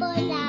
Amapola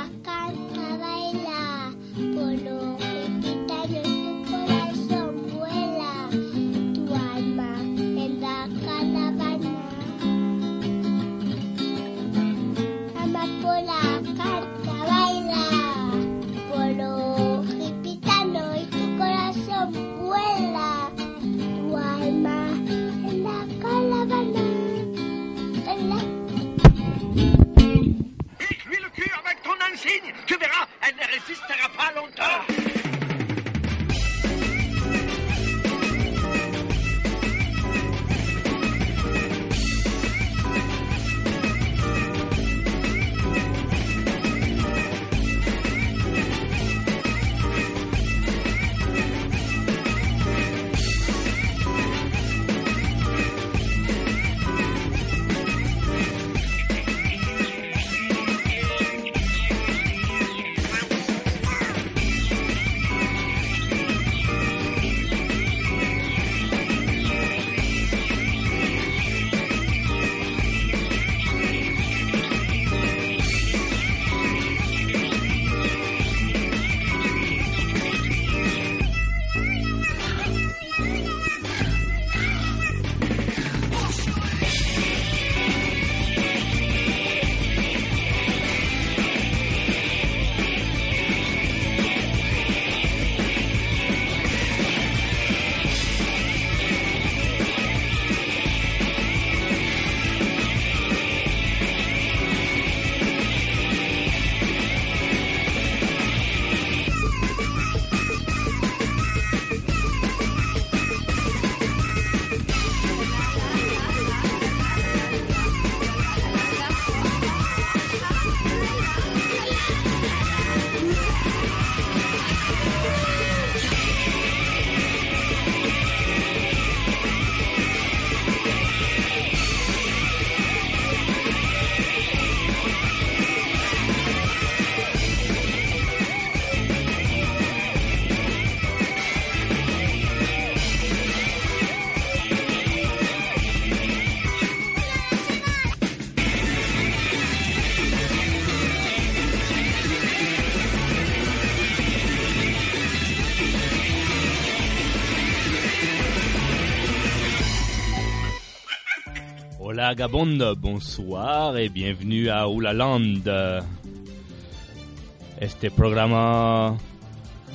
Hola Gabonde, bonsoir et bienvenue à Oulaland. Este programa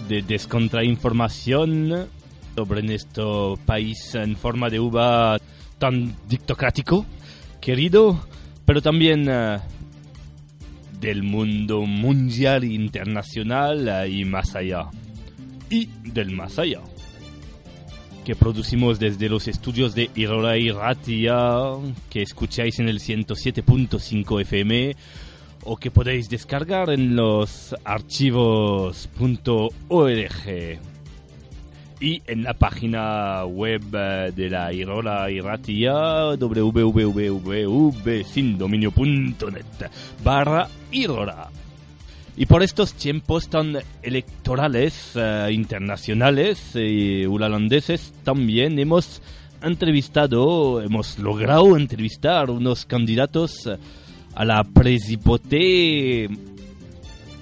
de descontrainformación sobre nuestro país en forma de uva tan dictocrático, querido, pero también eh, del mundo mundial internacional eh, y más allá. Y del más allá que producimos desde los estudios de Irora y Ratia, que escucháis en el 107.5 FM o que podéis descargar en los archivos.org y en la página web eh, de la Irora y Ratia www.sindominio.net barra Irora. Y por estos tiempos tan electorales eh, internacionales y holandeses también hemos entrevistado, hemos logrado entrevistar unos candidatos a la presipoté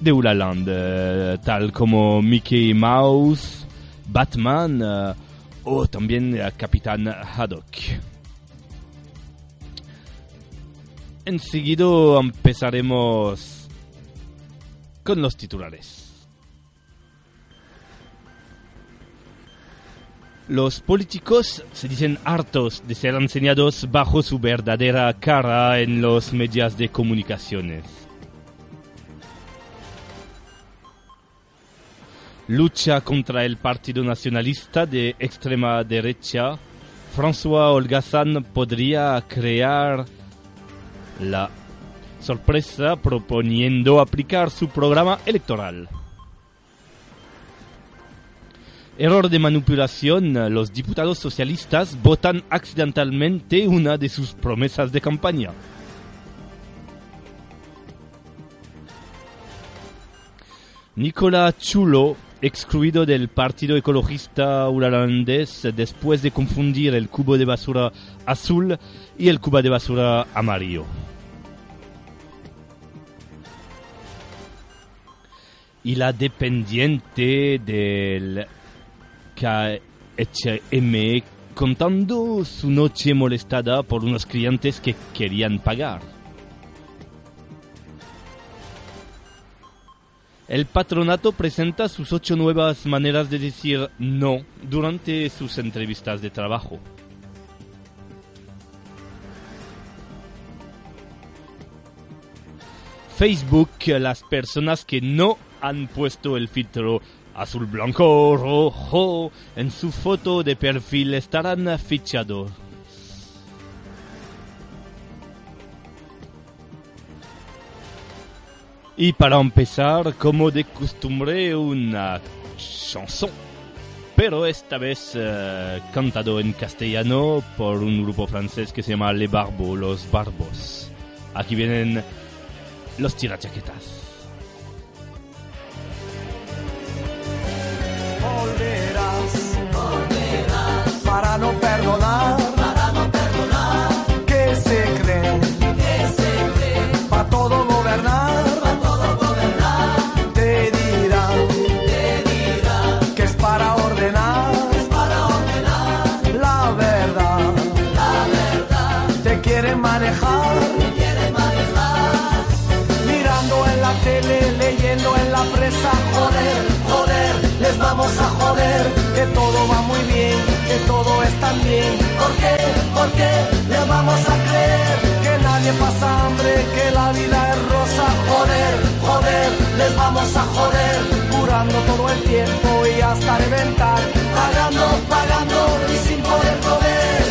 de Ulaland, eh, tal como Mickey Mouse, Batman eh, o también Capitán Haddock. Enseguida empezaremos con los titulares. Los políticos se dicen hartos de ser enseñados bajo su verdadera cara en los medios de comunicaciones. Lucha contra el Partido Nacionalista de extrema derecha, François Holgazán podría crear la sorpresa proponiendo aplicar su programa electoral. Error de manipulación, los diputados socialistas votan accidentalmente una de sus promesas de campaña. Nicola Chulo, excluido del Partido Ecologista Holandés después de confundir el cubo de basura azul y el cubo de basura amarillo. Y la dependiente del KHM contando su noche molestada por unos clientes que querían pagar. El patronato presenta sus ocho nuevas maneras de decir no durante sus entrevistas de trabajo. Facebook, las personas que no han puesto el filtro azul, blanco, rojo en su foto de perfil estarán fichados. Y para empezar, como de costumbre, una chanson. Pero esta vez eh, cantado en castellano por un grupo francés que se llama Les Barbos, Los Barbos. Aquí vienen los tirachaquetas. Volverás, volverás. Para no perdonar, vamos a joder, que todo va muy bien, que todo está bien. ¿Por qué? ¿Por qué les vamos a creer que nadie pasa hambre, que la vida es rosa? Joder, joder, les vamos a joder, curando todo el tiempo y hasta reventar, pagando, pagando y sin poder comer.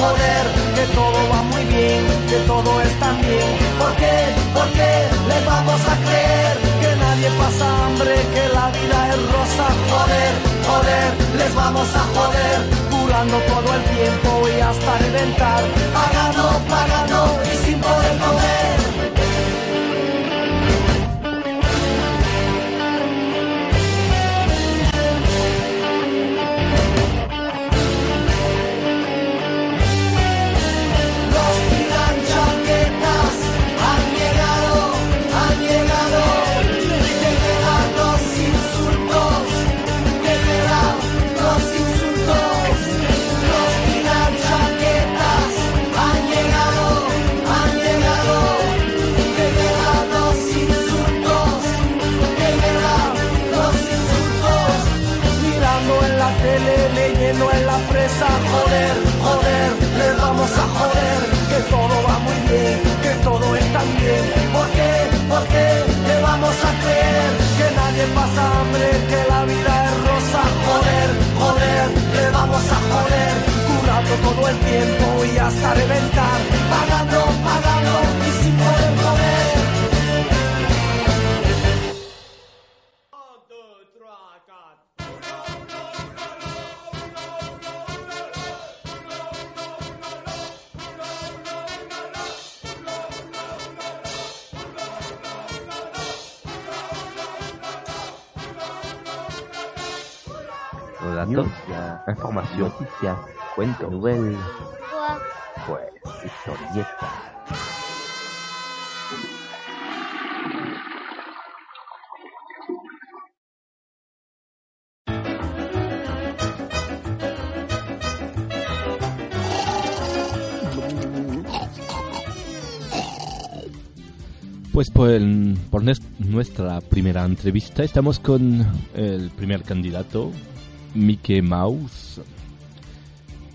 Joder, que todo va muy bien, que todo está bien. ¿Por qué? ¿Por qué les vamos a creer que nadie pasa hambre, que la vida es rosa? Joder, joder, les vamos a joder, curando todo el tiempo y hasta reventar, pagando, pagando y sin poder comer. Nadie pasa hambre, que la vida es rosa? Joder, joder, le vamos a joder, curando todo el tiempo y hasta reventar, pagando, pagando y sin poder información, noticias, cuentos, Quoi pues historietas. Pues por, por nues- nuestra primera entrevista estamos con el primer candidato, Mickey Mouse,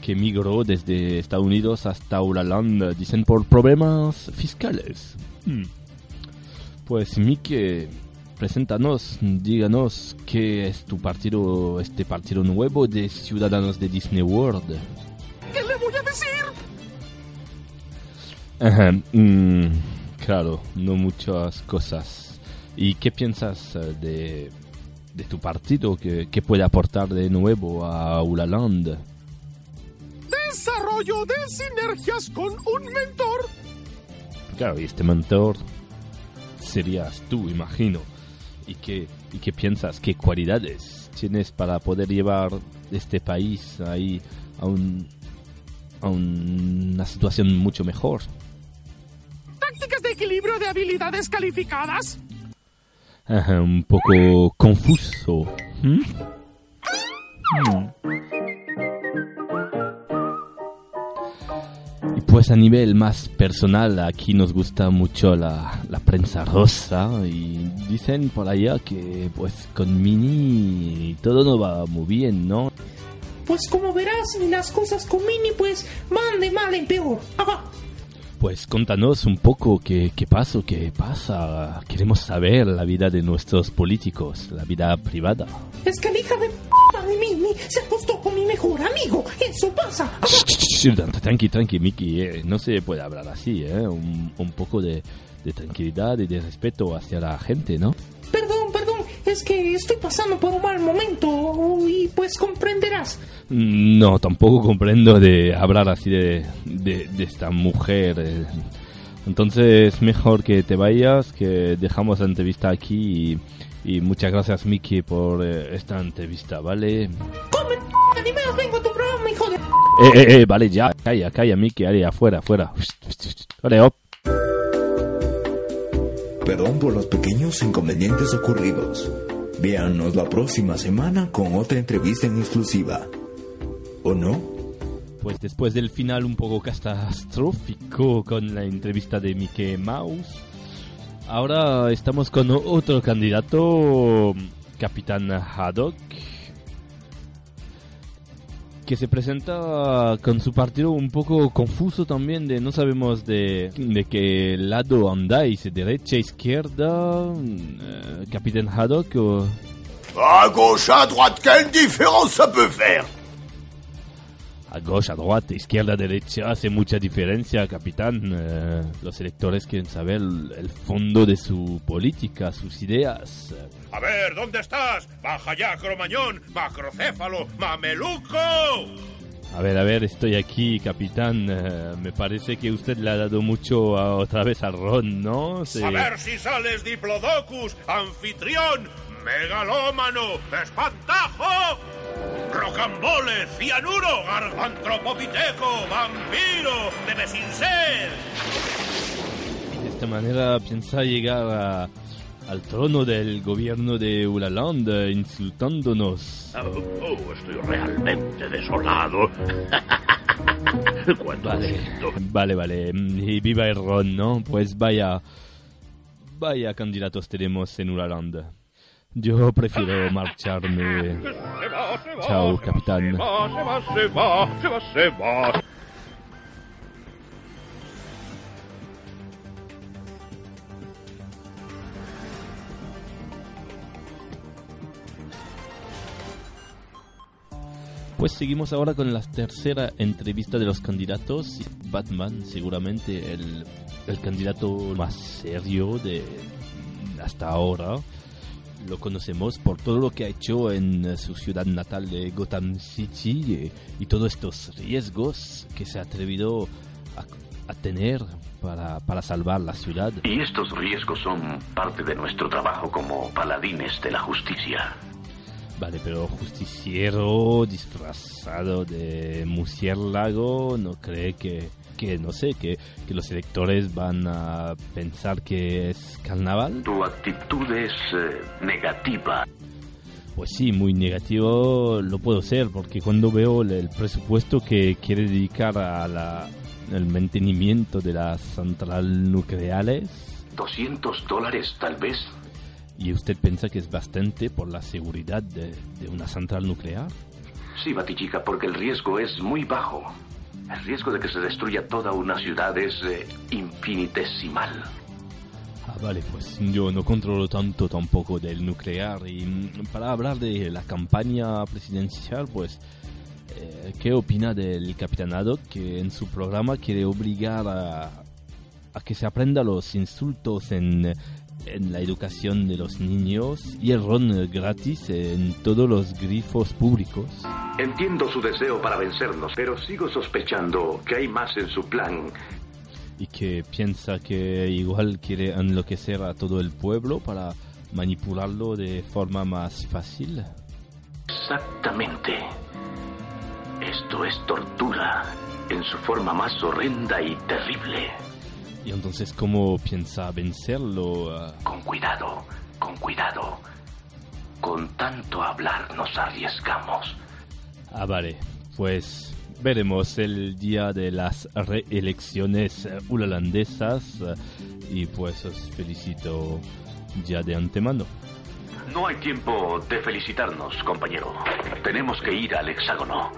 que migró desde Estados Unidos hasta Holanda, dicen por problemas fiscales. Hmm. Pues Mickey, preséntanos, díganos qué es tu partido, este partido nuevo de Ciudadanos de Disney World. ¿Qué le voy a decir? Ajá, mm, claro, no muchas cosas. ¿Y qué piensas eh, de, de tu partido? ¿Qué, qué puede aportar de nuevo a Ulaland? Desarrollo de sinergias con un mentor. Claro, y este mentor serías tú, imagino. ¿Y qué, ¿Y qué piensas? ¿Qué cualidades tienes para poder llevar este país ahí a, un, a una situación mucho mejor? Tácticas de equilibrio de habilidades calificadas. Ajá, un poco confuso. ¿Mm? Mm. Y pues a nivel más personal, aquí nos gusta mucho la, la prensa rosa y dicen por allá que pues con Mini todo no va muy bien, ¿no? Pues como verás, las cosas con Mini pues van de mal en peor. Ajá. Pues contanos un poco qué, qué pasa, qué pasa. Queremos saber la vida de nuestros políticos, la vida privada. Es que la hija de p de Mini se acostó con mi mejor amigo. Eso pasa. Tranqui, tranqui, Miki, eh, no se puede hablar así, ¿eh? Un, un poco de, de tranquilidad y de respeto hacia la gente, ¿no? Es que estoy pasando por un mal momento y pues comprenderás. No, tampoco comprendo de hablar así de, de, de esta mujer. eh. Entonces, mejor que te vayas, que dejamos la entrevista aquí y, y muchas gracias, Miki, por eh, esta entrevista, ¿vale? Come ni menos vengo a tu programa, hijo de... Eh, eh, eh, vale, ya, calla, calla, Miki, ahí afuera, afuera. Vale, op. Perdón por los pequeños inconvenientes ocurridos. Véanos la próxima semana con otra entrevista en exclusiva. ¿O no? Pues después del final un poco catastrófico con la entrevista de Mickey Mouse, ahora estamos con otro candidato, Capitán Haddock, que se presenta con su partido un poco confuso también, de no sabemos de, de qué lado andáis, derecha, izquierda, eh, Capitán Haddock o... À gauche, à droite, quelle différence ça peut faire A gauche, a droite, izquierda, derecha, hace mucha diferencia, capitán. Eh, los electores quieren saber el, el fondo de su política, sus ideas. A ver, ¿dónde estás? Baja ya, cromañón, macrocéfalo, mameluco. A ver, a ver, estoy aquí, capitán. Eh, me parece que usted le ha dado mucho a- otra vez al Ron, ¿no? Sí. A ver si sales diplodocus, anfitrión, megalómano, espantajo, rocambole, cianuro, gargantropopiteco, vampiro, debe sin ser. De esta manera piensa llegar a- al trono del gobierno de Ulaland, insultándonos. Oh, oh, estoy realmente desolado. Cuando Vale, vale, vale. Y viva el Ron, ¿no? Pues vaya, vaya candidatos tenemos en Ulaland. Yo prefiero marcharme. Chao, capitán. Se va, se va, se va, se va, se va. Pues seguimos ahora con la tercera entrevista de los candidatos. Batman, seguramente el, el candidato más serio de hasta ahora. Lo conocemos por todo lo que ha hecho en eh, su ciudad natal de Gotham City eh, y todos estos riesgos que se ha atrevido a, a tener para, para salvar la ciudad. Y estos riesgos son parte de nuestro trabajo como paladines de la justicia. Vale, pero justiciero disfrazado de murciélago, ¿no cree que, que no sé, que, que los electores van a pensar que es carnaval? Tu actitud es eh, negativa. Pues sí, muy negativo lo puedo ser, porque cuando veo el, presupuesto que quiere dedicar a la, el mantenimiento de las centrales nucleares, 200 dólares tal vez. ¿y usted piensa que es bastante por la seguridad de, de una central nuclear? Sí, Batichica, porque el riesgo es muy bajo. El riesgo de que se destruya toda una ciudad es eh, infinitesimal. Ah, vale, pues yo no controlo tanto tampoco del nuclear y mm, para hablar de la campaña presidencial, pues, eh, ¿qué opina del capitanado que en su programa quiere obligar a, a que se aprenda los insultos en, en la educación de los niños y el ron gratis en todos los grifos públicos? Entiendo su deseo para vencernos, pero sigo sospechando que hay más en su plan. y que piensa que igual quiere enloquecer a todo el pueblo para manipularlo de forma más fácil. Exactamente. Esto es tortura en su forma más horrenda y terrible. Y entonces, ¿cómo piensa vencerlo? Ah, Con cuidado, con cuidado. Con tanto hablar nos arriesgamos. Ah, vale, pues veremos el día de las reelecciones eh, holandesas eh, y pues os felicito ya de antemano. No hay tiempo de felicitarnos, compañero. Tenemos que ir al hexágono.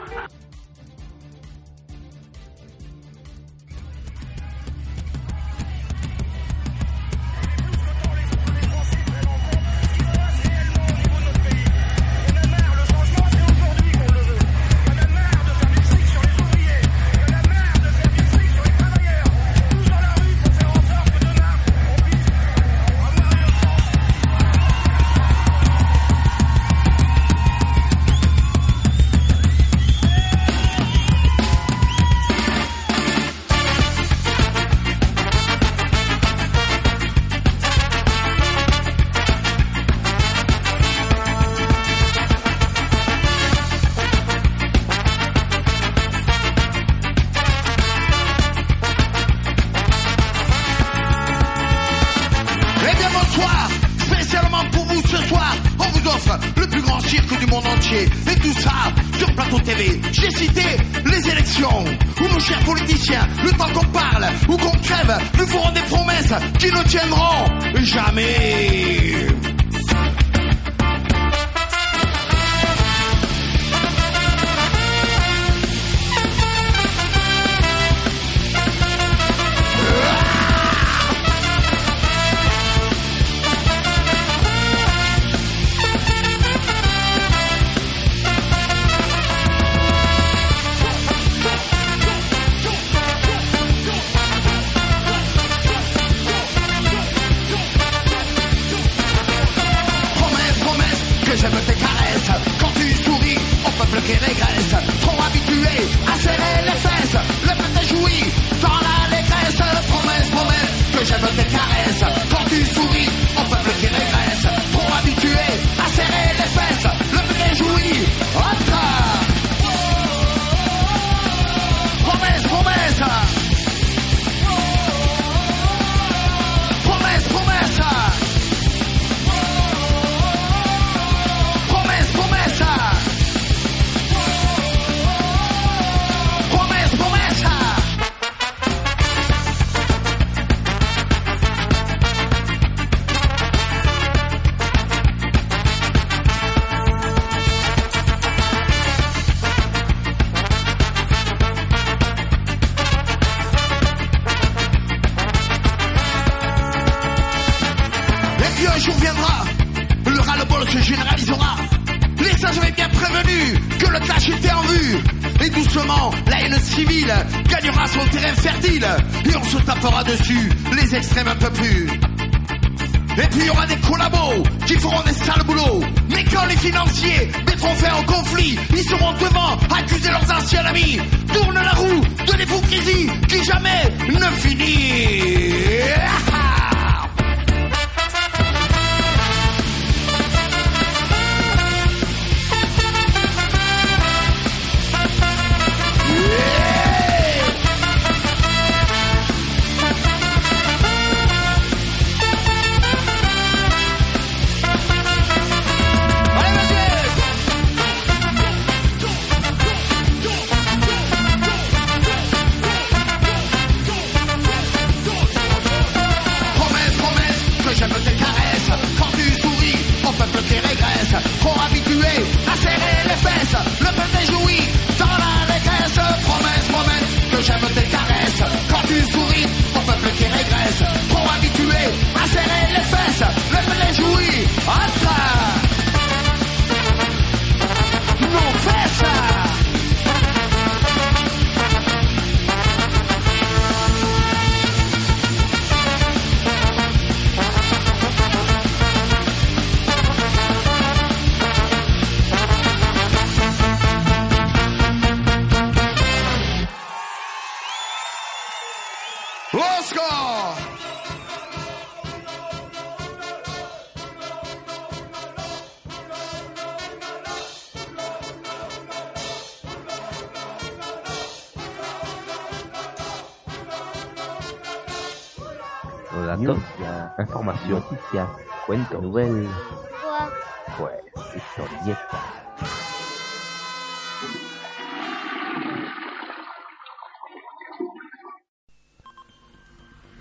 Pues, historieta.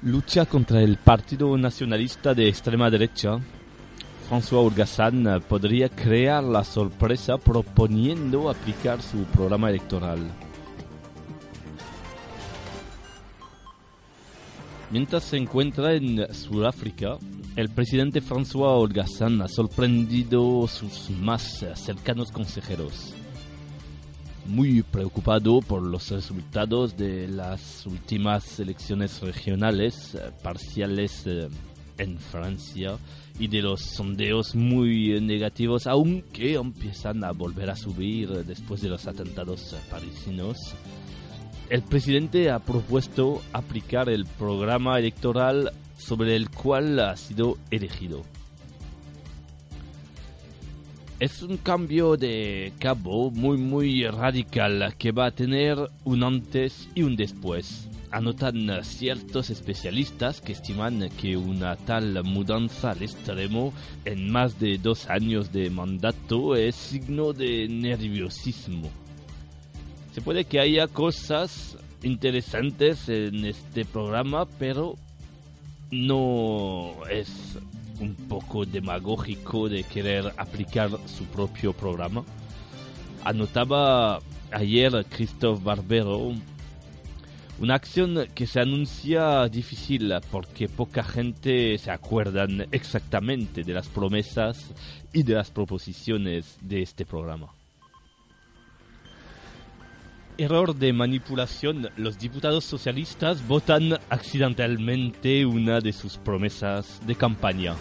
Lucha contra el Partido Nacionalista de extrema derecha. François Urgasan podría crear la sorpresa proponiendo aplicar su programa electoral. Mientras se encuentra en Sudáfrica, el presidente François Holgazán ha sorprendido a sus más cercanos consejeros. Muy preocupado por los resultados de las últimas elecciones regionales eh, parciales eh, en Francia y de los sondeos muy negativos, aunque empiezan a volver a subir después de los atentados parisinos el presidente ha propuesto aplicar el programa electoral sobre el cual ha sido elegido. Es un cambio de cabo muy muy radical que va a tener un antes y un después. Anotan ciertos especialistas que estiman que una tal mudanza al extremo en más de dos años de mandato es signo de nerviosismo. Se puede que haya cosas interesantes en este programa, pero no es un poco demagógico de querer aplicar su propio programa. Anotaba ayer Christophe Barbero una acción que se anuncia difícil porque poca gente se acuerda exactamente de las promesas y de las proposiciones de este programa. Error de manipulación. Los diputados socialistas votan accidentalmente una de sus promesas de campaña.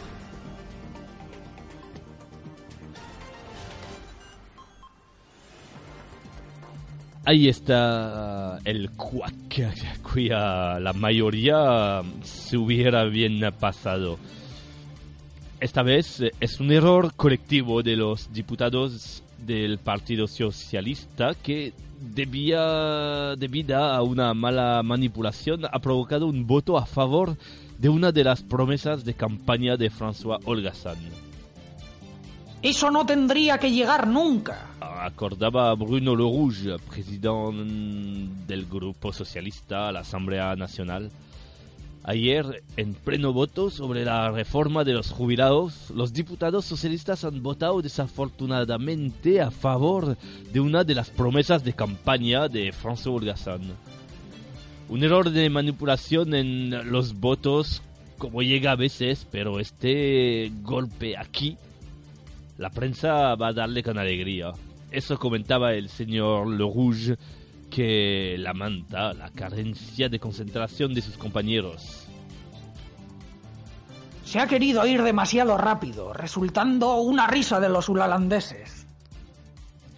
Ahí está el cuac, cuya la mayoría se hubiera bien pasado. Esta vez es un error colectivo de los diputados del Partido Socialista que debía, debida a una mala manipulación ha provocado un voto a favor de una de las promesas de campaña de François Holgazán. Eso no tendría que llegar nunca. Acordaba Bruno Le Rouge, presidente del Grupo Socialista a la Asamblea Nacional. Ayer, en pleno voto sobre la reforma de los jubilados, los diputados socialistas han votado desafortunadamente a favor de una de las promesas de campaña de François Holgazán. Un error de manipulación en los votos, como llega a veces, pero este golpe aquí la prensa va a darle con alegría. Eso comentaba el señor Le Rouge, que lamenta la carencia de concentración de sus compañeros. Se ha querido ir demasiado rápido, resultando una risa de los ulalandeses.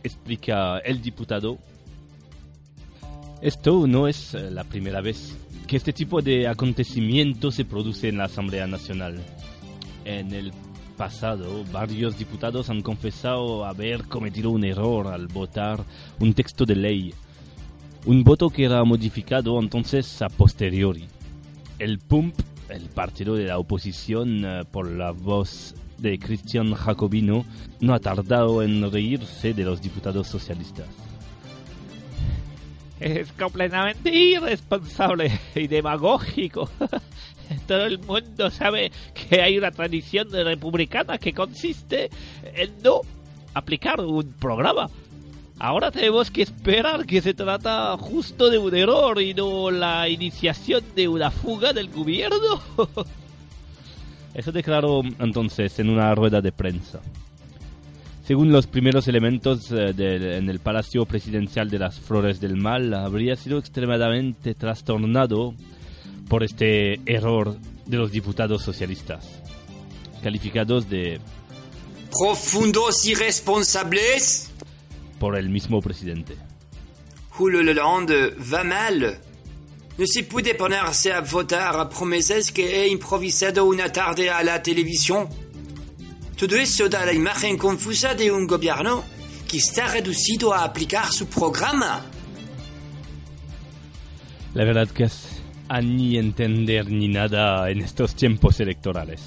Explica el diputado. Esto no es eh, la primera vez que este tipo de acontecimiento se produce en la Asamblea Nacional. En el pasado, varios diputados han confesado haber cometido un error al votar un texto de ley. Un voto que era modificado entonces a posteriori. El PUMP, el partido de la oposición eh, por la voz de Cristian Jacobino, no ha tardado en reírse de los diputados socialistas. Es completamente irresponsable y demagógico. Todo el mundo sabe que hay una tradición republicana que consiste en no aplicar un programa. Ahora tenemos que esperar que se trata justo de un error y no la iniciación de una fuga del gobierno. Eso declaró entonces en una rueda de prensa. Según los primeros elementos eh, de, en el Palacio Presidencial de las Flores del Mal, habría sido extremadamente trastornado por este error de los diputados socialistas, calificados de profundos irresponsables por el mismo presidente. Hollande va mal. No se puede ponerse a votar a promesas que he improvisado una tarde a la televisión. Todo eso da la imagen confusa de un gobierno que está reducido a aplicar su programa. La verdad que es a ni entender ni nada en estos tiempos electorales.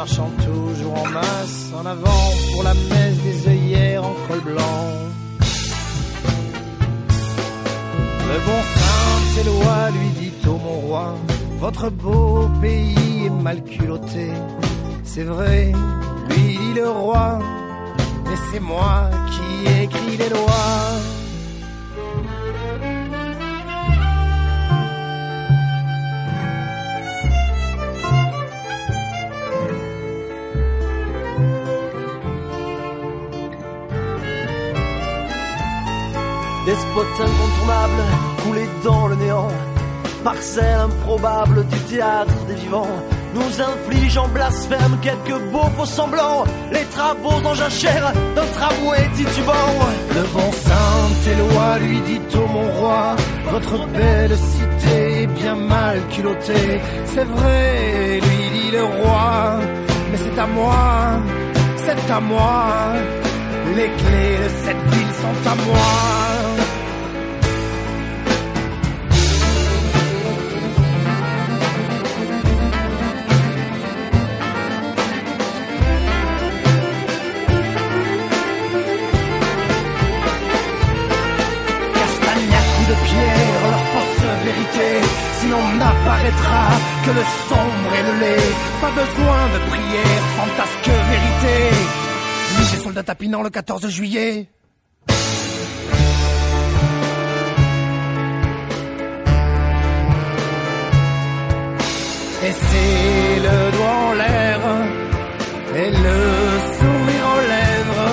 Marchant toujours en masse, en avant pour la messe des œillères en col blanc. Le bon saint Éloi lui dit ô mon roi, votre beau pays est mal culotté. C'est vrai, lui dit le roi, mais c'est moi qui écris les lois. Despote incontournable, coulé dans le néant. Marcel improbable du théâtre des vivants. Nous inflige en blasphème quelques beaux faux semblants. Les travaux en jachère d'un tramway titubant. Le bon saint Éloi lui dit ô mon roi, votre belle cité est bien mal culottée. C'est vrai, lui dit le roi, mais c'est à moi, c'est à moi. Les clés de cette ville sont à moi. Que le sombre et le lait. Pas besoin de prière, fantasque vérité. Ni des soldats tapinant le 14 juillet. Et c'est le doigt en l'air et le sourire aux lèvres.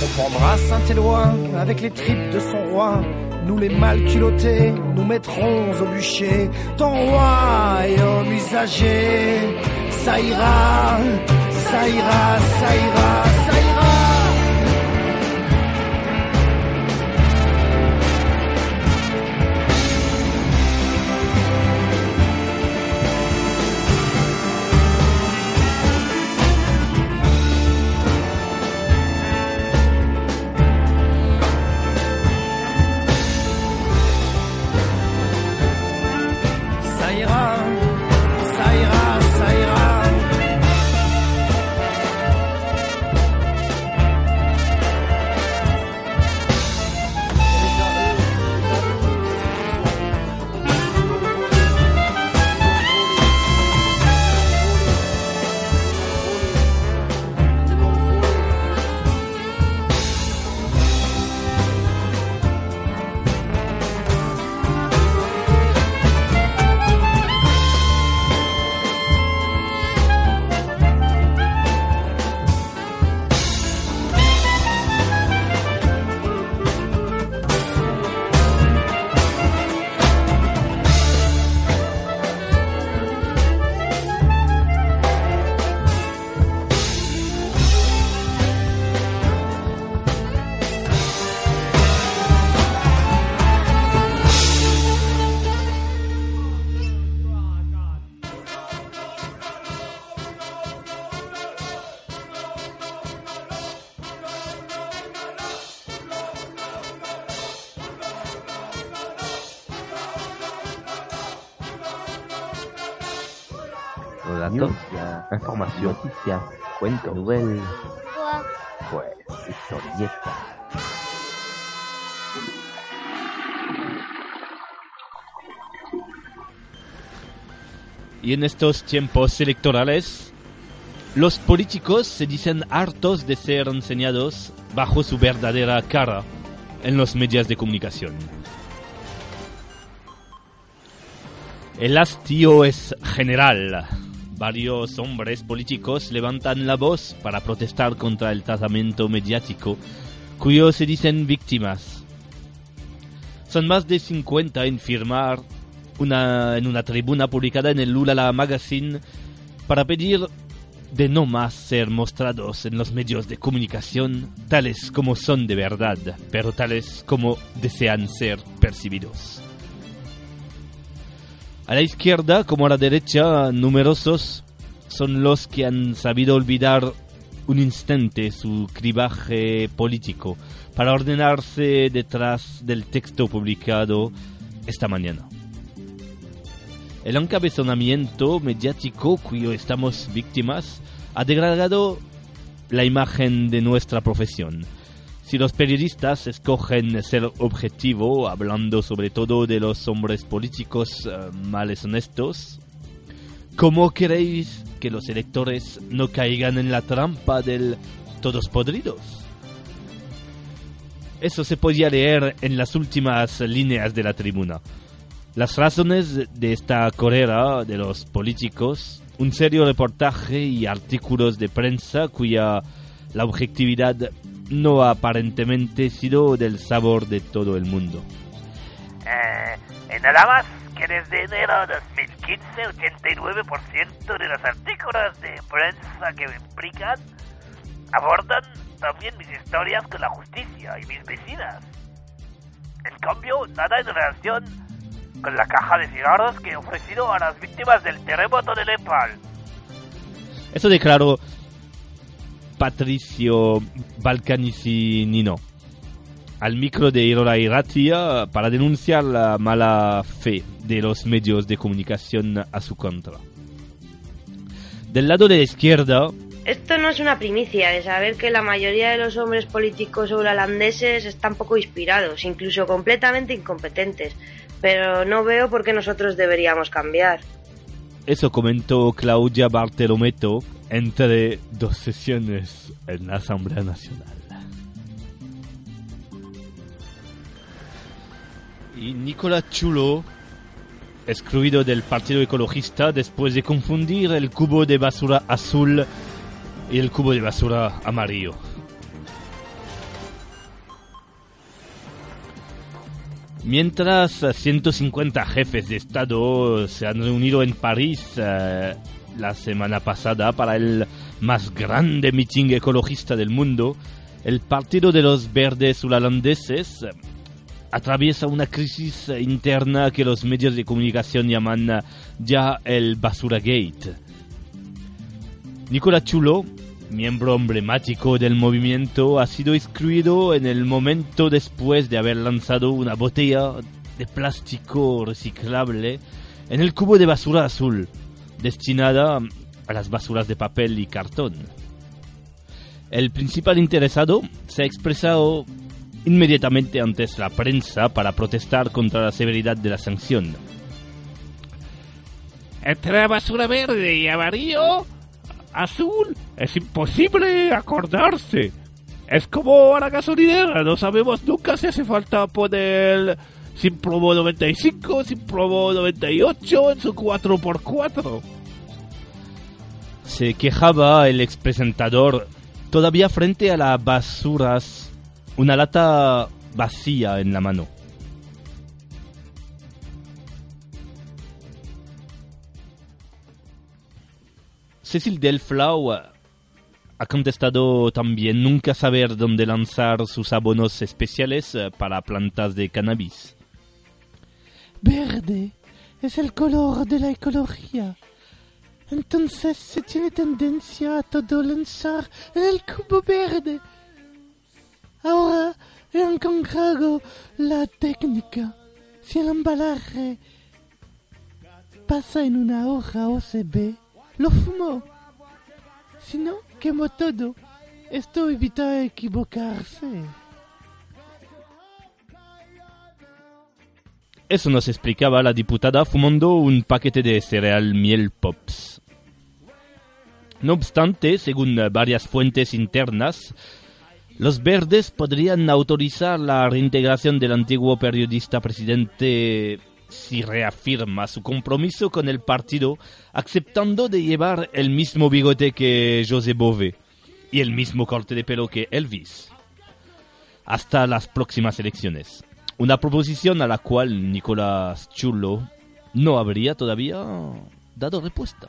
Comprendra Saint-Éloi avec les tripes de son roi. Nous les mal culottés, nous mettrons au bûcher ton royaume usagé. Ça ira, ça ira, ça ira, ça ira. Datos, información, noticias, cuento, nouvelles. Pues, historieta. Y en estos tiempos electorales, los políticos se dicen hartos de ser enseñados bajo su verdadera cara en los medios de comunicación. El hastío es general. Varios hombres políticos levantan la voz para protestar contra el tratamiento mediático, cuyos se dicen víctimas. Son más de 50 en firmar una, en una tribuna publicada en el Lulala Magazine para pedir de no más ser mostrados en los medios de comunicación tales como son de verdad, pero tales como desean ser percibidos. A la izquierda como a la derecha, numerosos son los que han sabido olvidar un instante su cribaje político para ordenarse detrás del texto publicado esta mañana. El encabezonamiento mediático cuyo estamos víctimas ha degradado la imagen de nuestra profesión. Si los periodistas escogen ser objetivo, hablando sobre todo de los hombres políticos uh, males honestos, ¿cómo queréis que los electores no caigan en la trampa del todos podridos? Eso se podía leer en las últimas líneas de la tribuna. Las razones de esta carrera de los políticos, un serio reportaje y artículos de prensa cuya la objetividad no ha aparentemente sido del sabor de todo el mundo. Eh, en nada más que desde enero de 2015, 89% de los artículos de prensa que me implican abordan también mis historias con la justicia y mis vecinas. En cambio, nada en relación con la caja de cigarros que he ofrecido a las víctimas del terremoto de Nepal. Eso declaró Patricio Balcanicinino al micro de Irola Iratia para denunciar la mala fe de los medios de comunicación a su contra. Del lado de la izquierda, Esto no es una primicia de saber que la mayoría de los hombres políticos holandeses están poco inspirados, incluso completamente incompetentes, pero no veo por qué nosotros deberíamos cambiar. eso comentó Claudia Bartolometo entre dos sesiones en la Asamblea Nacional. Y Nicolás Chulo, excluido del Partido Ecologista después de confundir el cubo de basura azul y el cubo de basura amarillo. Mientras eh, 150 jefes de Estado se han reunido en París eh, la semana pasada para el más grande mitin ecologista del mundo, el Partido de los Verdes holandeses atraviesa una crisis interna que los medios de comunicación llaman ya el Basura Gate. Nicola Chulo, miembro emblemático del movimiento, ha sido excluido en el momento después de haber lanzado una botella de plástico reciclable en el cubo de basura azul, destinada a las basuras de papel y cartón. El principal interesado se ha expresado inmediatamente antes la prensa para protestar contra la severidad de la sanción. Entre la basura verde y amarillo, azul, es imposible acordarse. Es como a la gasolinera, no sabemos nunca si hace falta poner sin promo 95, sin promo 98 en su 4x4. Se quejaba el expresentador todavía frente a las basuras, una lata vacía en la mano. Cecil Delflau ha contestado también nunca saber dónde lanzar sus abonos especiales eh, para plantas de cannabis. Verde es el color de la ecología. Entonces se tiene tendencia a todo lanzar en el cubo verde. Ahora he encontrado la técnica. Si el embalaje pasa en una hoja OCB, lo fumó. Si no, quemó todo. Esto evita equivocarse. Eso nos explicaba la diputada fumando un paquete de cereal miel pops. No obstante, según varias fuentes internas, los verdes podrían autorizar la reintegración del antiguo periodista presidente si reafirma su compromiso con el partido, aceptando de llevar el mismo bigote que José Bové y el mismo corte de pelo que Elvis. Hasta las próximas elecciones. Una proposición a la cual Nicolás Chulo no habría todavía dado respuesta.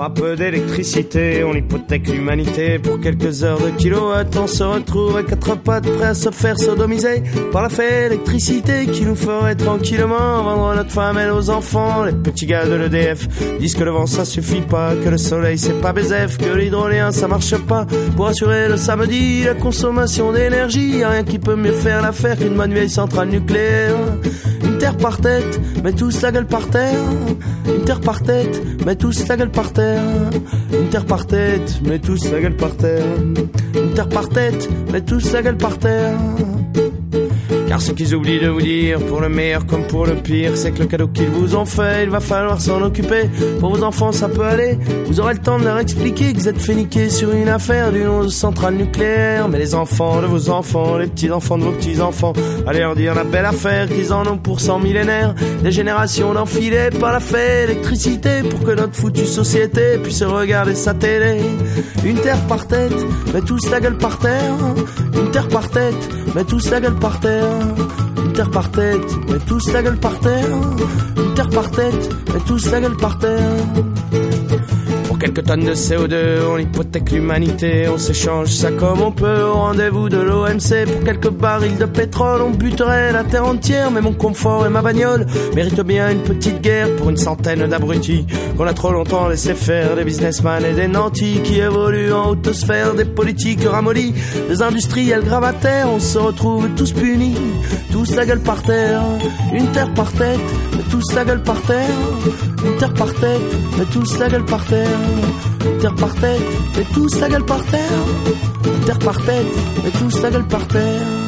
Un peu d'électricité, on hypothèque l'humanité. Pour quelques heures de kilowatts, on se retrouve à quatre pattes, prêt à se faire sodomiser par la fée électricité qui nous ferait tranquillement vendre notre femme et nos enfants. Les petits gars de l'EDF disent que le vent ça suffit pas, que le soleil c'est pas BZF, que l'hydrolien ça marche pas. Pour assurer le samedi la consommation d'énergie, rien qui peut mieux faire l'affaire qu'une bonne vieille centrale nucléaire. Une terre par tête, mais tous la gueule par terre. Une terre par tête, mais tous la gueule par terre. Une terre par tête, mais tous la gueule par terre. Une terre par tête, mais tous la gueule par terre. Car ce qu'ils oublient de vous dire, pour le meilleur comme pour le pire, c'est que le cadeau qu'ils vous ont fait, il va falloir s'en occuper. Pour vos enfants, ça peut aller. Vous aurez le temps de leur expliquer que vous êtes fait sur une affaire d'une centrale nucléaire. Mais les enfants de vos enfants, les petits-enfants de vos petits-enfants, allez leur dire la belle affaire qu'ils en ont pour cent millénaires. Des générations d'enfilés par la fée électricité pour que notre foutue société puisse regarder sa télé. Une terre par tête, mais tous la gueule par terre. Une terre par tête, mais tous la gueule par terre. Une terre par tête, mais tous la gueule par terre. Une terre par tête, mais tous la gueule par terre. Quelques tonnes de CO2, on hypothèque l'humanité, on s'échange ça comme on peut au rendez-vous de l'OMC. Pour quelques barils de pétrole, on buterait la terre entière, mais mon confort et ma bagnole méritent bien une petite guerre pour une centaine d'abrutis qu'on a trop longtemps laissé faire, des businessmen et des nantis qui évoluent en haute sphère, des politiques ramollis, des industriels gravataires, on se retrouve tous punis, tous la gueule par terre, une terre par tête, tous la gueule par terre, terre par tête, mais tous la gueule par terre. Terre par tête, mais tous la gueule par terre. Terre par tête, mais tous la gueule par terre.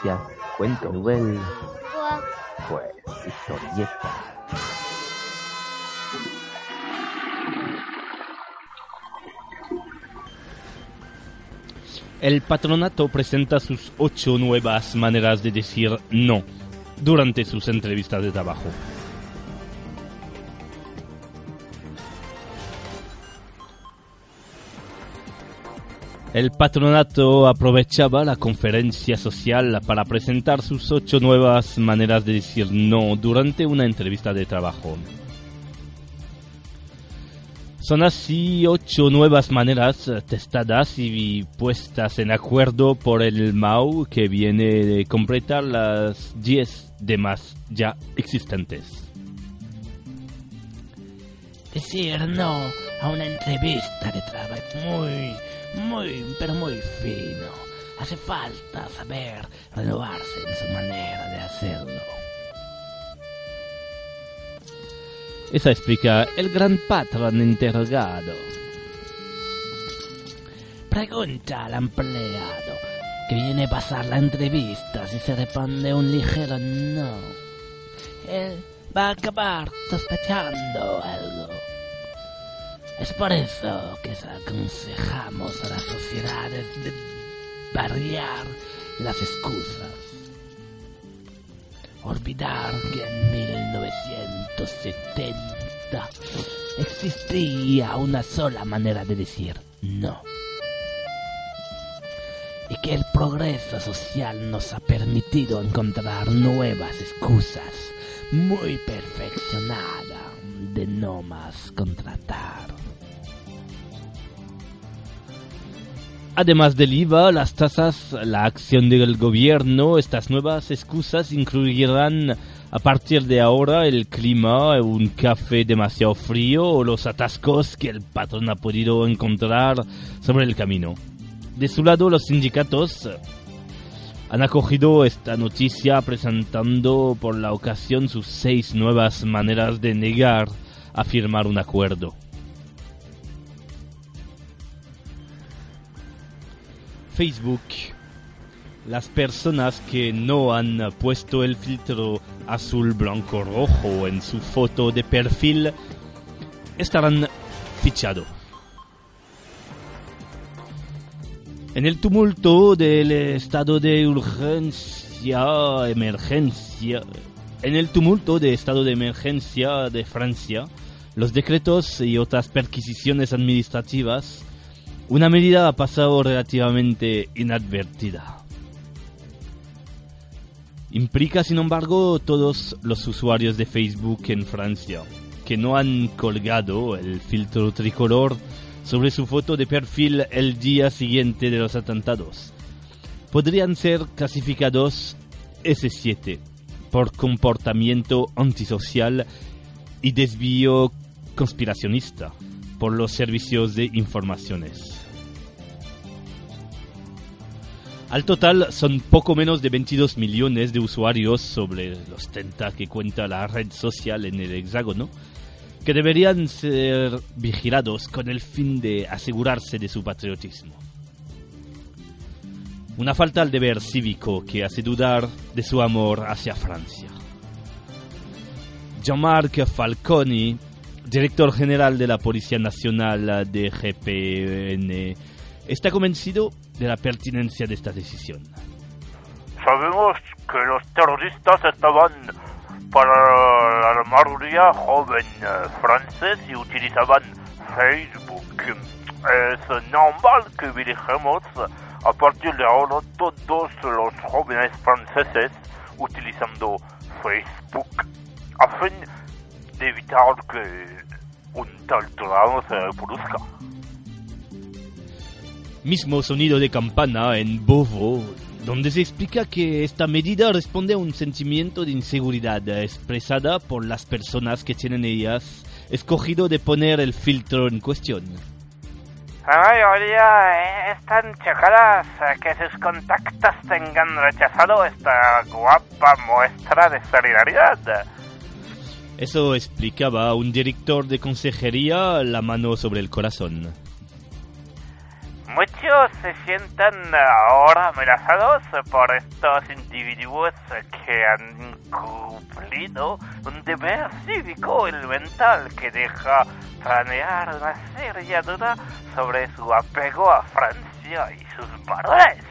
Noticias, cuento, nouvelle. Pues, historieta. El patronato presenta sus ocho nuevas maneras de decir no durante sus entrevistas de trabajo. El patronato aprovechaba la conferencia social para presentar sus ocho nuevas maneras de decir no durante una entrevista de trabajo. Son así ocho nuevas maneras testadas y puestas en acuerdo por el MAU que viene de completar las diez demás ya existentes. Decir no a una entrevista de trabajo es muy muy, pero muy fino. Hace falta saber renovarse en su manera de hacerlo. Esa explica el gran patrón interrogado. Pregunta al empleado que viene a pasar la entrevista si se responde un ligero no. Él va a acabar sospechando algo. Es por eso que aconsejamos a las sociedades de variar las excusas. Olvidar que en 1970 existía una sola manera de decir no. Y que el progreso social nos ha permitido encontrar nuevas excusas muy perfeccionada de no más contratar. Además del IVA, las tasas, la acción del gobierno, estas nuevas excusas incluirán a partir de ahora el clima, un café demasiado frío o los atascos que el patrón ha podido encontrar sobre el camino. De su lado, los sindicatos han acogido esta noticia presentando por la ocasión sus seis nuevas maneras de negar a firmar un acuerdo. Facebook. Las personas que no han puesto el filtro azul, blanco, rojo en su foto de perfil estarán fichados. En el tumulto del estado de urgencia, emergencia, en el tumulto de estado de emergencia de Francia, los decretos y otras perquisiciones administrativas, una medida ha pasado relativamente inadvertida. Implica, sin embargo, todos los usuarios de Facebook en Francia, que no han colgado el filtro tricolor sobre su foto de perfil el día siguiente de los atentados. Podrían ser clasificados S7 por comportamiento antisocial y desvío conspiracionista por los servicios de informaciones. Al total son poco menos de 22 millones de usuarios sobre los 30 que cuenta la red social en el hexágono, que deberían ser vigilados con el fin de asegurarse de su patriotismo. Una falta al deber cívico que hace dudar de su amor hacia Francia. Jean-Marc Falconi, director general de la Policía Nacional de GPN, está convencido de la pertinencia de esta decisión. Sabemos que los terroristas estaban para la mayoría joven francés y utilizaban Facebook. Es normal que dirigamos a partir de ahora todos los jóvenes franceses utilizando Facebook a fin de evitar que un tal se reproduzca. Mismo sonido de campana en Beauvau, donde se explica que esta medida responde a un sentimiento de inseguridad expresada por las personas que tienen ellas escogido de poner el filtro en cuestión. La mayoría están chocadas que sus contactos tengan rechazado esta guapa muestra de solidaridad. Eso explicaba un director de consejería la mano sobre el corazón. Muchos se sientan ahora amenazados por estos individuos que han cumplido un deber cívico elemental que deja planear una seria duda sobre su apego a Francia y sus valores.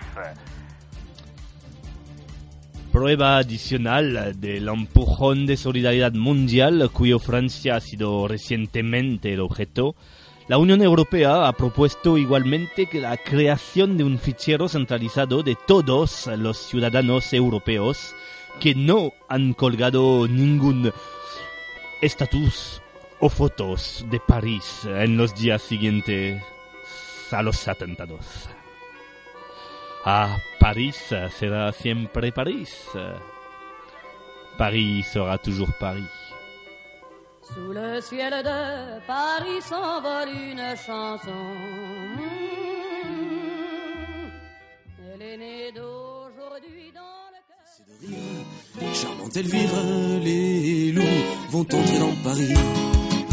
Prueba adicional del empujón de solidaridad mundial cuyo Francia ha sido recientemente el objeto la Unión Europea ha propuesto igualmente que la creación de un fichero centralizado de todos los ciudadanos europeos que no han colgado ningún estatus o fotos de París en los días siguientes a los atentados. Ah, París será siempre París. París sera toujours París. Sous le ciel de Paris s'envole une chanson. Elle est née d'aujourd'hui dans le cœur. Charmante Elvire, les loups vont entrer dans Paris.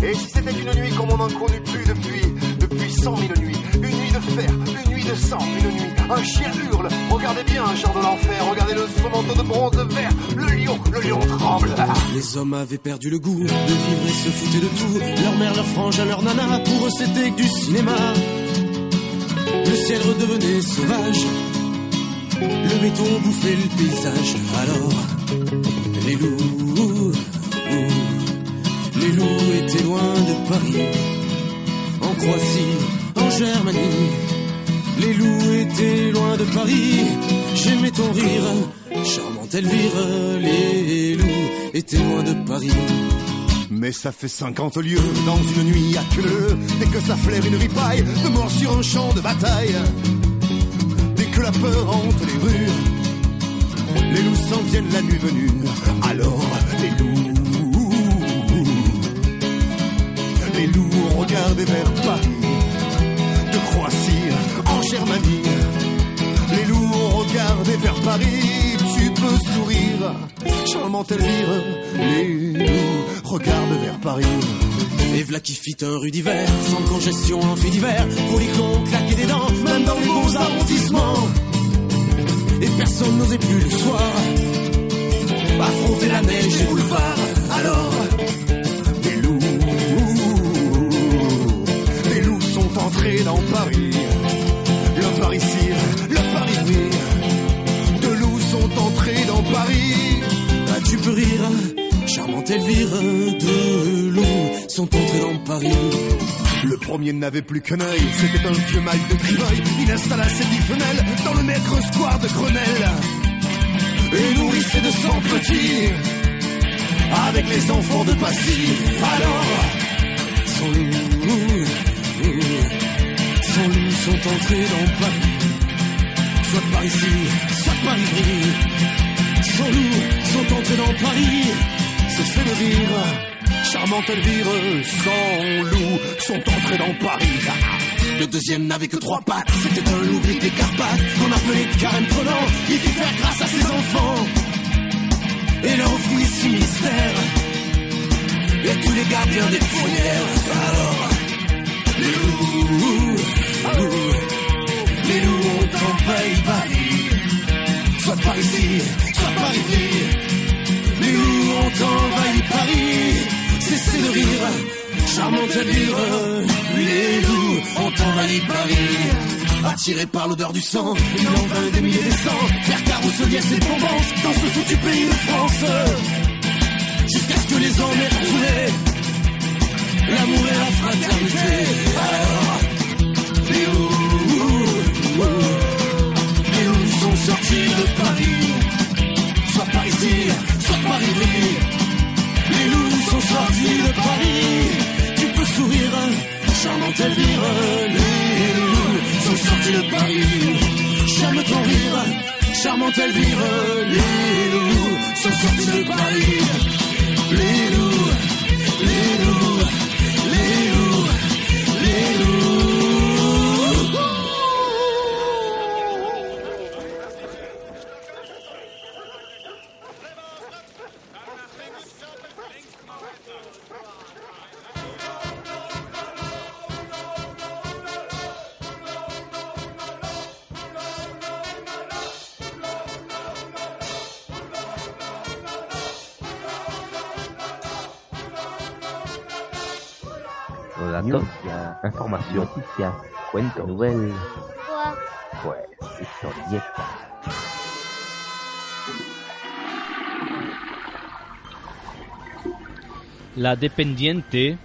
Et si c'était une nuit comme on n'en connaît plus depuis, depuis cent mille nuits Une de une nuit de sang, une nuit. Un chien hurle, regardez bien un char de l'enfer, regardez le manteau de bronze vert. Le lion, le lion tremble. Les hommes avaient perdu le goût de vivre et se foutaient de tout. Leur mère, leur frangin, leur nana, pour eux c'était que du cinéma. Le ciel redevenait sauvage. Le béton bouffait le paysage. Alors, les loups, les loups étaient loin de Paris. En Croatie, en Germanie, Les loups étaient loin de Paris, j'aimais ton rire, charmante Elvire. Les loups étaient loin de Paris. Mais ça fait 50 lieues dans une nuit à queue Dès que ça flaire une ripaille de mort sur un champ de bataille Dès que la peur hante les rues Les loups s'en viennent la nuit venue Alors les loups Les loups ont regardé vers Paris En Germanie Les loups ont regardé vers Paris Tu peux sourire. Charmante Elvire Les loups regardent vers Paris Et v'là qui fit un rue d'hiver, sans congestion en fait d'hiver, pour les cons claquer des dents, même dans les beaux arrondissements. Et personne n'osait plus le soir. Affronter la neige des boulevards. Alors, dans Paris. Le Paris cire, le Paris brille. Deux loups sont entrés dans Paris. Ah, tu peux rire, charmante Elvire, deux loups sont entrés dans Paris. Le premier n'avait plus qu'un œil, c'était un vieux mail de Criveuil. Il installa ses dix femelles dans le maigre square de Grenelle. Et nourrissait de sang petit, avec les enfants de Passy. Alors, Sans loup, sans loup sont entrés dans Paris. Soit par ici, soit par Ivry. Sans loup sont entrés dans Paris. cessez de rire, charmante Elvire, sans loup, sont entrés dans Paris. Le deuxième n'avait que trois pattes, c'était un loup gris des Carpates qu'on appelait Karen Prenant. Il fit faire grâce à ses enfants et leur offrit six mystères et tous les gardiens des fourrières. Alors, les loups, ont envahi Paris, soit par ici, soit par ici. Les loups ont envahi Paris, cessez de rire, charmante Elvire. Les loups ont envahi Paris, attirés par l'odeur du sang, il en vint des milliers des cents, faire carrouselier ses bombances dans ce foutu pays de France. Jusqu'à ce que les hommes aient retrouvé l'amour et la fraternité. Alors, les loups, les loups sont sortis de Paris, soit par ici, soit par Ivry. Les loups sont sortis de Paris, tu peux sourire, charmante Elvire. Les loups sont sortis de Paris, j'aime ton rire, charmante Elvire. Les loups sont sortis de Paris? Les loups, les loups, noticias, cuentos, pues historietas. La dependiente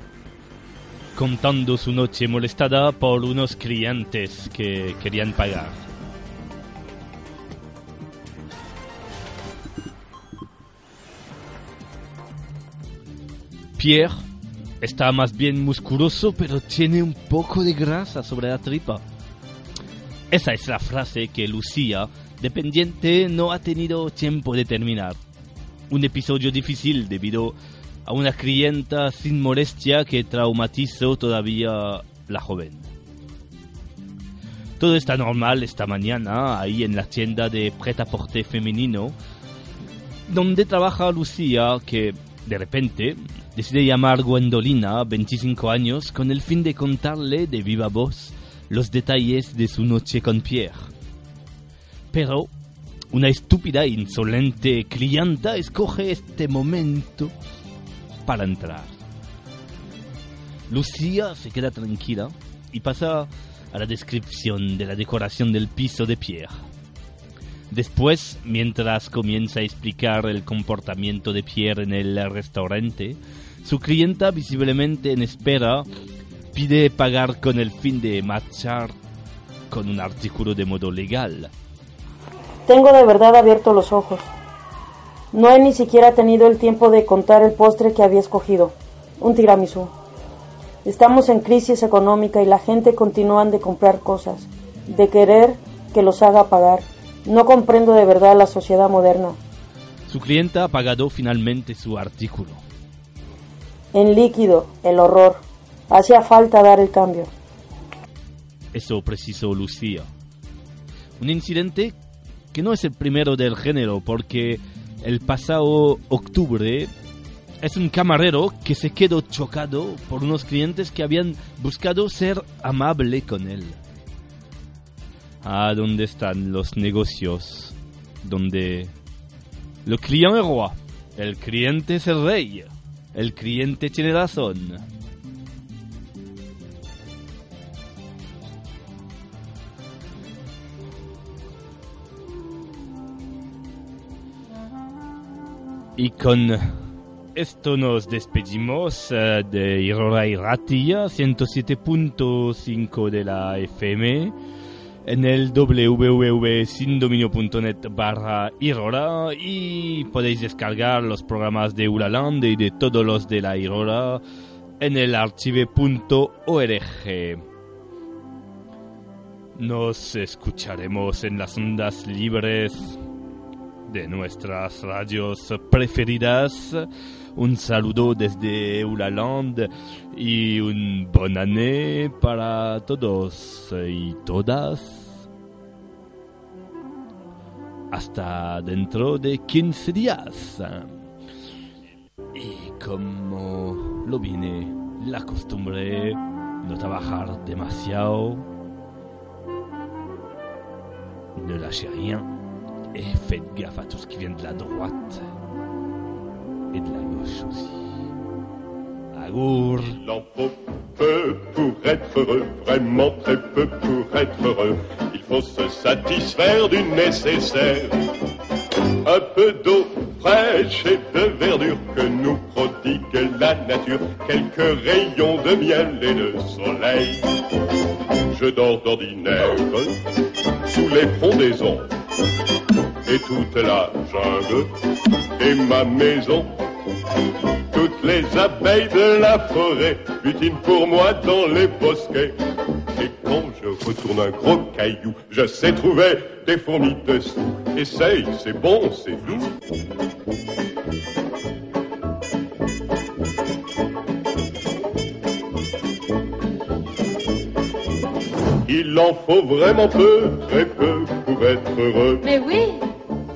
contando su noche molestada por unos clientes que querían pagar. Pierre está más bien musculoso, pero tiene un poco de grasa sobre la tripa. Esa es la frase que Lucía, dependiente, no ha tenido tiempo de terminar. Un episodio difícil debido a una clienta sin molestia que traumatizó todavía la joven. Todo está normal esta mañana ahí en la tienda de prêt-à-porter femenino, donde trabaja Lucía, que de repente decide llamar Gwendolina, 25 años, con el fin de contarle de viva voz los detalles de su noche con Pierre. Pero una estúpida e insolente clienta escoge este momento para entrar. Lucía se queda tranquila y pasa a la descripción de la decoración del piso de Pierre. Después, mientras comienza a explicar el comportamiento de Pierre en el restaurante, su clienta, visiblemente en espera, pide pagar con el fin de marchar con un artículo de modo legal. Tengo de verdad abierto los ojos. No he ni siquiera tenido el tiempo de contar el postre que había escogido, un tiramisú. Estamos en crisis económica y la gente continúa de comprar cosas, de querer que los haga pagar. No comprendo de verdad la sociedad moderna. Su clienta ha pagado finalmente su artículo. En líquido, el horror. Hacía falta dar el cambio. Eso precisó Lucía. Un incidente que no es el primero del género porque el pasado octubre es un camarero que se quedó chocado por unos clientes que habían buscado ser amable con él. Ah, ¿dónde están los negocios? Donde le client es roi, el cliente es el rey, el cliente tiene razón. Y con esto nos despedimos uh, de Irora y Ratia 107.5 de la FM en el www.sindominio.net barra Irora y podéis descargar los programas de Ulaland y de todos los de la Irora en el archive.org. Nos escucharemos en las ondas libres de nuestras radios preferidas. Un saludo desde Eulaland y un bon année para todos y todas. Hasta dentro de 15 días. Y como lo viene la costumbre, no trabajar demasiado. Ne lâchez rien. Et faites gaffe à tout ce qui vient de la droite et de la gauche aussi. Agour. Il en faut peu pour être heureux, vraiment très peu pour être heureux. Il faut se satisfaire du nécessaire. Un peu d'eau fraîche et de verdure que nous prodigue la nature. Quelques rayons de miel et de soleil. Je dors d'ordinaire sous les frondaisons et toute la jungle et ma maison. Toutes les abeilles de la forêt butinent pour moi dans les bosquets. Et quand je retourne un gros caillou, je sais trouver des fourmis dessous. Essaye, c'est bon, c'est doux. Il en faut vraiment peu, très peu pour être heureux. Mais oui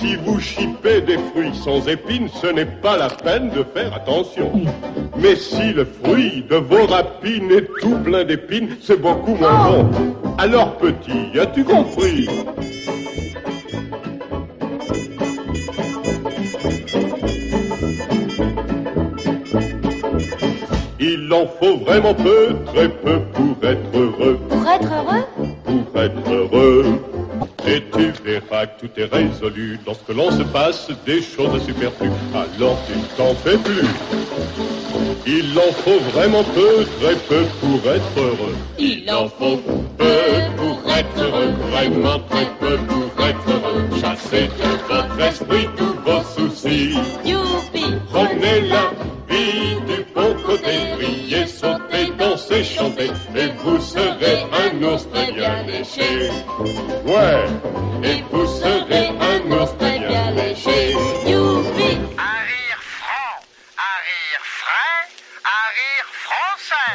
Si vous chipez des fruits sans épines, ce n'est pas la peine de faire attention. Mais si le fruit de vos rapines est tout plein d'épines, c'est beaucoup moins bon. Alors petit, as-tu compris? Il en faut vraiment peu, très peu pour être heureux. Pour être heureux? Pour être heureux. Et tu verras que tout est résolu lorsque l'on se passe des choses superflues. Alors tu ne t'en fais plus. Il en faut vraiment peu, très peu pour être heureux. Il en faut peu pour être heureux, vraiment très peu pour être heureux. Chassez de votre esprit tous vos soucis. Youpi Prenez la vie du bon côté, riez, sautez, dansez, chantez, et vous serez Ouais, et vous serez un ours très bien léché. Youpi Un rire franc, un rire frais, un rire français.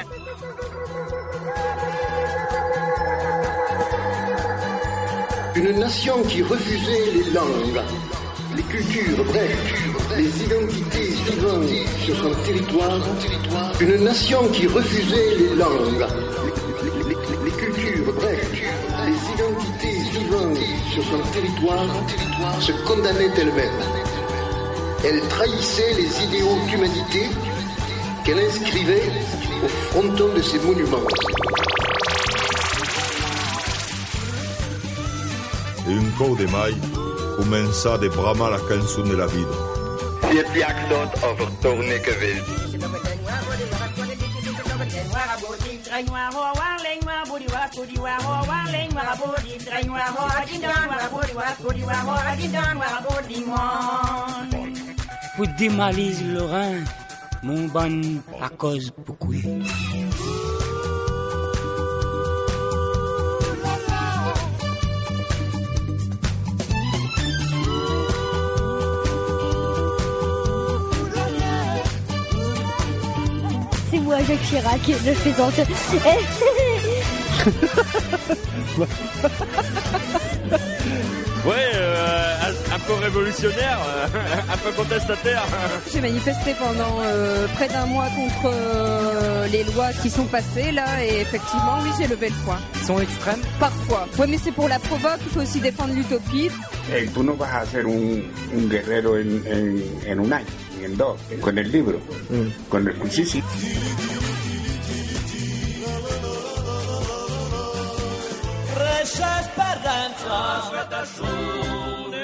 Une nation qui refusait les langues, les cultures, bref, les identités vivantes sur son territoire. Une nation qui refusait les langues, sur son territoire, se condamnait elle-même. Elle trahissait les idéaux d'humanité qu'elle inscrivait au fronton de ses monuments. Et un cor de mai comença de bramar la cançó de la vida. Pour démaliser le rein, mon ban à cause beaucoup. C'est moi, Jacques Chirac, le faisant. Ouais, euh, un, peu révolutionnaire, euh, un peu contestataire. J'ai manifesté pendant euh, près d'un mois contre euh, les lois qui sont passées là et effectivement oui j'ai levé le poing. Ils sont extrêmes? Parfois. Ouais mais c'est pour la provoque, il faut aussi défendre l'utopie. Eh, tú no vas a ser un, un guerrero en, en, en un año, ni en dos, con el libro, con el sí, sí. esperanza. La suerte azul.